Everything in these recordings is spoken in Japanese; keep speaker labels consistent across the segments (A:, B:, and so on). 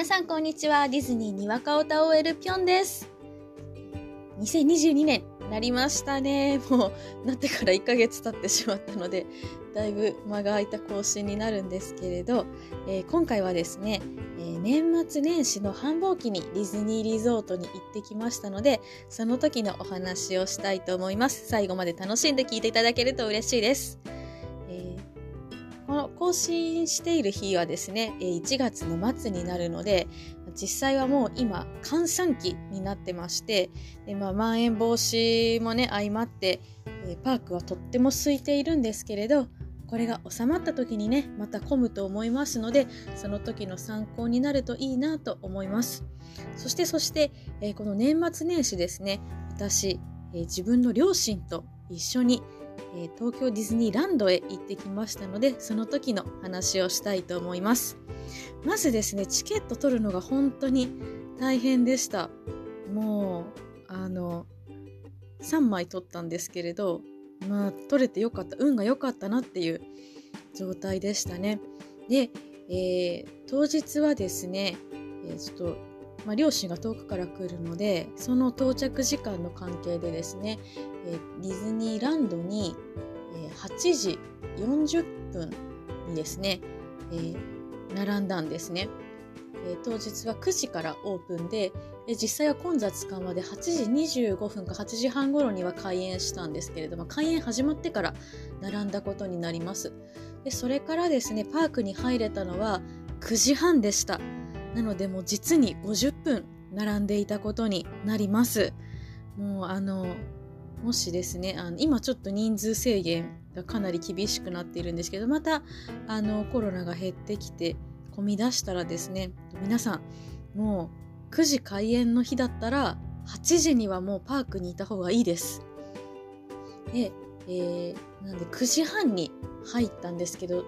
A: 皆さんこんにちは。ディズニーにわかをた OL ぴょんです。2022年なりましたね。もうなってから1ヶ月経ってしまったので、だいぶ間が空いた更新になるんですけれど、えー、今回はですね、えー、年末年始の繁忙期にディズニーリゾートに行ってきましたので、その時のお話をしたいと思います。最後まで楽しんで聞いていただけると嬉しいです。の更新している日はですね、1月の末になるので、実際はもう今、閑散期になってまして、でまあ、まん延防止もね、相まって、パークはとっても空いているんですけれど、これが収まった時にね、また混むと思いますので、その時の参考になるといいなと思います。そして、そして、この年末年始ですね、私、自分の両親と一緒にえー、東京ディズニーランドへ行ってきましたのでその時の話をしたいと思います。まずですねチケット取るのが本当に大変でした。もうあの3枚取ったんですけれどまあ取れてよかった運が良かったなっていう状態でしたね。で、えー、当日はですね、え、ちょっとまあ、両親が遠くから来るのでその到着時間の関係でですね、え、ディズニーランドに、え、8時40分にですね、え、並んだんですね、え当日は9時からオープンで、え実際は混雑緩和で8時25分か8時半頃には開園したんですけれども開園始まってから並んだことになります。でそれからですねパークに入れたのは9時半でした。なのでもう実に50分並んでいたことになります。もうあのもしですねあの今ちょっと人数制限がかなり厳しくなっているんですけどまたあのコロナが減ってきて混み出したらですね皆さんもう9時開園の日だったら8時にはもうパークにいた方がいいです。で、えー、なんで9時半に入ったんですけど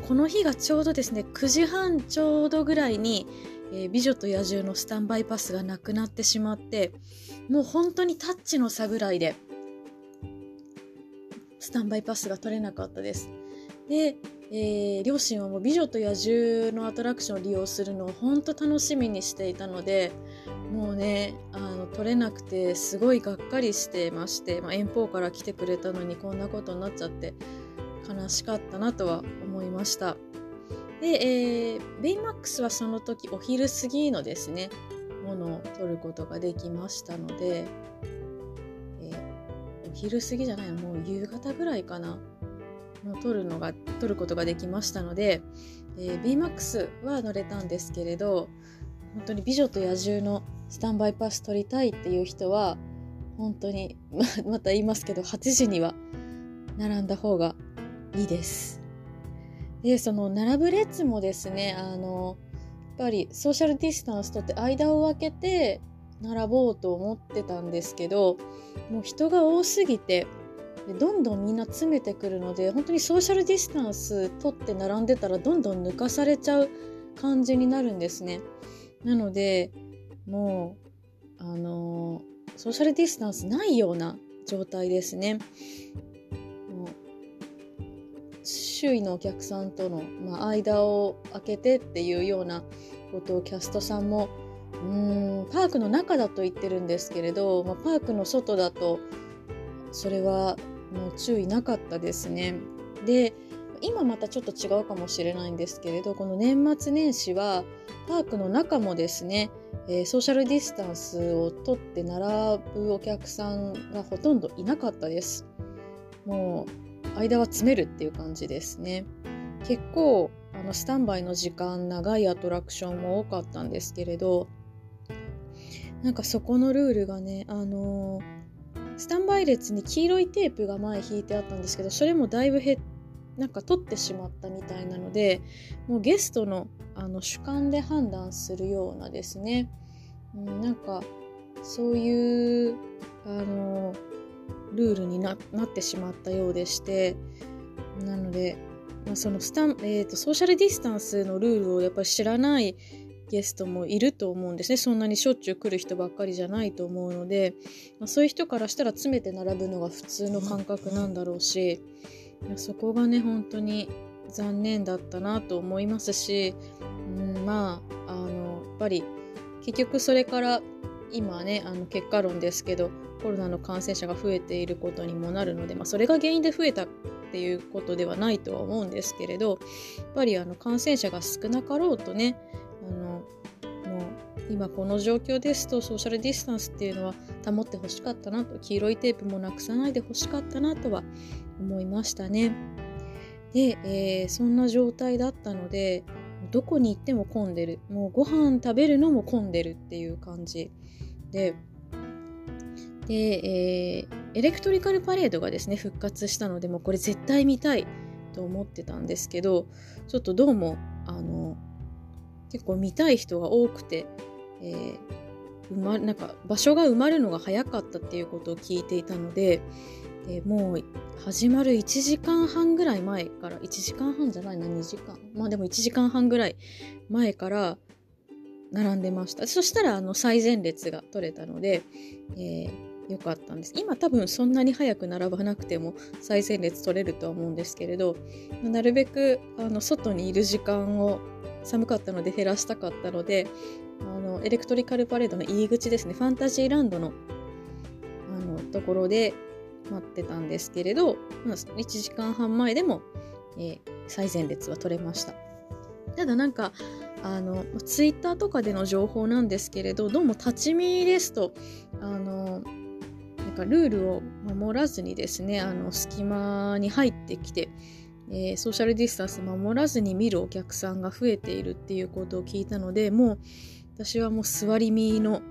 A: この日がちょうどですね9時半ちょうどぐらいに、えー、美女と野獣のスタンバイパスがなくなってしまってもう本当にタッチの差ぐらいでスタンバイパスが取れなかったです。で、えー、両親はもう美女と野獣のアトラクションを利用するのを本当楽しみにしていたのでもうねあの取れなくてすごいがっかりしてまして、まあ、遠方から来てくれたのにこんなことになっちゃって悲しかったなとは思いました。で、えー、ベイマックスはその時お昼過ぎのですね、ものを取ることができましたので、えー、お昼過ぎじゃないもう夕方ぐらいかな、の取るのが、取ることができましたので、えー、ベイマックスは乗れたんですけれど、本当に美女と野獣のスタンバイパス取りたいっていう人は、本当に、ままた言いますけど、8時には並んだ方がいいです。で、その並ぶ列もですね、あの、やっぱりソーシャルディスタンスとって間を空けて並ぼうと思ってたんですけど、もう人が多すぎて、どんどんみんな詰めてくるので、本当にソーシャルディスタンス取って並んでたらどんどん抜かされちゃう感じになるんですね。なので、もう、あのソーシャルディスタンスないような状態ですね。周囲のお客さんとの、まあ、間を空けてっていうようなことをキャストさんもうんパークの中だと言ってるんですけれど、まあ、パークの外だとそれはもう注意なかったですね。で今またちょっと違うかもしれないんですけれどこの年末年始はパークの中もですね、えー、ソーシャルディスタンスをとって並ぶお客さんがほとんどいなかったです。もう間は詰めるっていう感じですね。結構あのスタンバイの時間長いアトラクションも多かったんですけれどなんかそこのルールがねあのー、スタンバイ列に黄色いテープが前引いてあったんですけどそれもだいぶ減なんか取ってしまったみたいなのでもうゲストのあの主観で判断するようなですね、うん、なんかそういうあのールールになってしまったようでしてなので、まあ、そのスタン、えーと、ソーシャルディスタンスのルールをやっぱり知らないゲストもいると思うんですね。そんなにしょっちゅう来る人ばっかりじゃないと思うので、まあ、そういう人からしたら詰めて並ぶのが普通の感覚なんだろうしそこがね本当に残念だったなと思いますし、うん、まああのやっぱり結局それから今ねあの結果論ですけどコロナの感染者が増えていることにもなるので、まあ、それが原因で増えたっていうことではないとは思うんですけれどやっぱりあの感染者が少なかろうとねあのもう今この状況ですとソーシャルディスタンスっていうのは保ってほしかったなと黄色いテープもなくさないでほしかったなとは思いましたね。で、えー、そんな状態だったのでどこに行っても混んでるもうご飯食べるのも混んでるっていう感じでで、えー、エレクトリカルパレードがですね復活したのでもうこれ絶対見たいと思ってたんですけどちょっとどうもあの結構見たい人が多くて、えー、まなんか場所が埋まるのが早かったっていうことを聞いていたのででもう始まる1時間半ぐらい前から1時間半じゃないな2時間。まあでも1時間半ぐらい前から並んでましたそしたらあの最前列が取れたので、えー、よかったんです今多分そんなに早く並ばなくても最前列取れるとは思うんですけれどなるべくあの外にいる時間を寒かったので減らしたかったのであのエレクトリカルパレードの入り口ですねファンタジーランドのあのところで待ってたんですけれど、まあ、1時間半前でも、えー、最前列は取れました。ただなんかあのツイッターとかでの情報なんですけれどどうも立ち見ですとあのなんかルールを守らずにですねあの隙間に入ってきて、えー、ソーシャルディスタンス守らずに見るお客さんが増えているっていうことを聞いたのでもう私はもう座り身の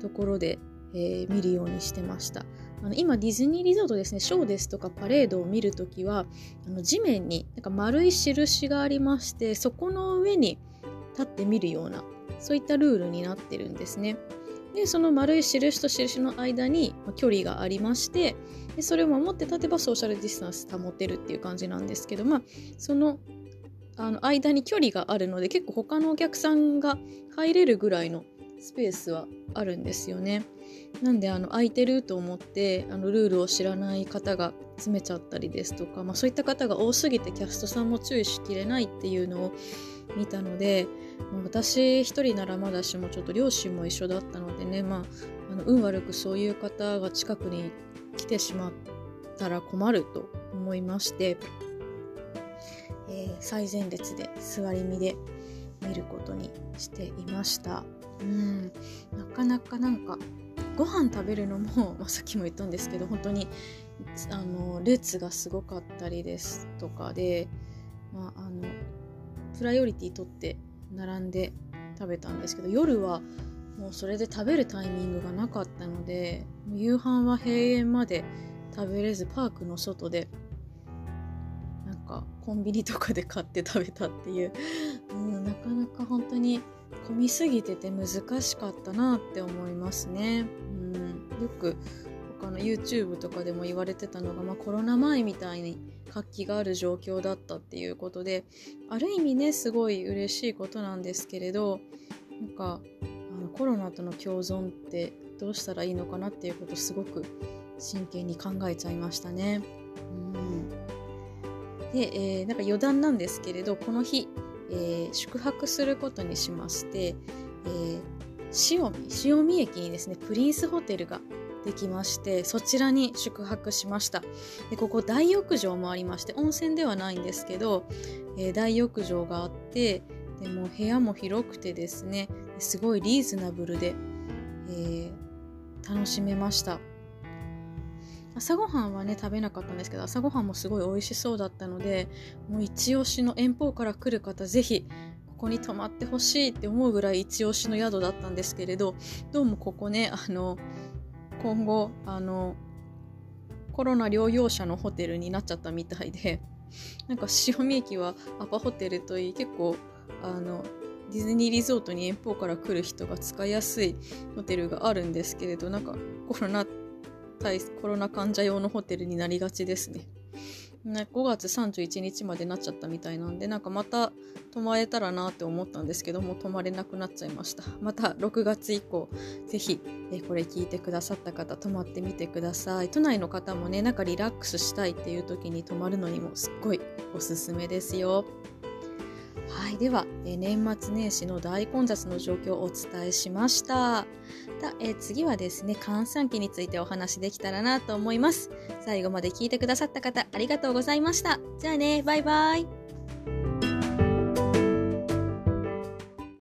A: ところで、えー、見るようにしてました。あの今ディズニーリゾートですねショーですとかパレードを見るときはあの地面になんか丸い印がありましてそこの上に立ってみるようなそういったルールになってるんですね。でその丸い印と印の間に距離がありましてでそれを守って立てばソーシャルディスタンス保てるっていう感じなんですけどまあそのあの間に距離があるので結構他のお客さんが入れるぐらいのスペースはあるんですよね。なんであの空いてると思ってあのルールを知らない方が詰めちゃったりですとか、まあ、そういった方が多すぎてキャストさんも注意しきれないっていうのを見たので、まあ、私一人ならまだしもちょっと両親も一緒だったのでね、まあ、あの運悪くそういう方が近くに来てしまったら困ると思いまして、えー、最前列で座り身で見ることにしていました。うんなかなかなんかご飯食べるのも、まあ、さっきも言ったんですけど本当にあの列がすごかったりですとかで、まあ、あのプライオリティ取って並んで食べたんですけど夜はもうそれで食べるタイミングがなかったので夕飯は閉園まで食べれずパークの外でなんかコンビニとかで買って食べたっていう、うん、なかなか本当に混みすぎてて難しかったなって思いますね。うん、よく他の YouTube とかでも言われてたのが、まあ、コロナ前みたいに活気がある状況だったっていうことである意味ねすごい嬉しいことなんですけれどなんかあのコロナとの共存ってどうしたらいいのかなっていうことすごく真剣に考えちゃいましたね。うんで、えー、なんか余談なんですけれどこの日えー、宿泊することにしまして、えー、塩見塩見駅にですねプリンスホテルができましてそちらに宿泊しました。でここ大浴場もありまして温泉ではないんですけど、えー、大浴場があってでも部屋も広くてですねすごいリーズナブルで、えー、楽しめました。朝ごはんはね食べなかったんですけど朝ごはんもすごい美味しそうだったのでもう一押しの遠方から来る方ぜひここに泊まってほしいって思うぐらい一押しの宿だったんですけれどどうもここねあの今後あのコロナ療養者のホテルになっちゃったみたいでなんか塩見駅はアパホテルといい結構あのディズニーリゾートに遠方から来る人が使いやすいホテルがあるんですけれどなんかコロナ対コロナ患者用のホテルになりがちですね。ね5月31日までなっちゃったみたいなんでなんかまた泊まれたらなって思ったんですけども泊まれなくなっちゃいました。また6月以降ぜひえこれ聞いてくださった方泊まってみてください。都内の方もねなんかリラックスしたいっていう時に泊まるのにもすっごいおすすめですよ。はい、では、え年末年始の大混雑の状況をお伝えしました。だえ次はですね、閑散期についてお話できたらなと思います。最後まで聞いてくださった方、ありがとうございました。じゃあね、バイバイ。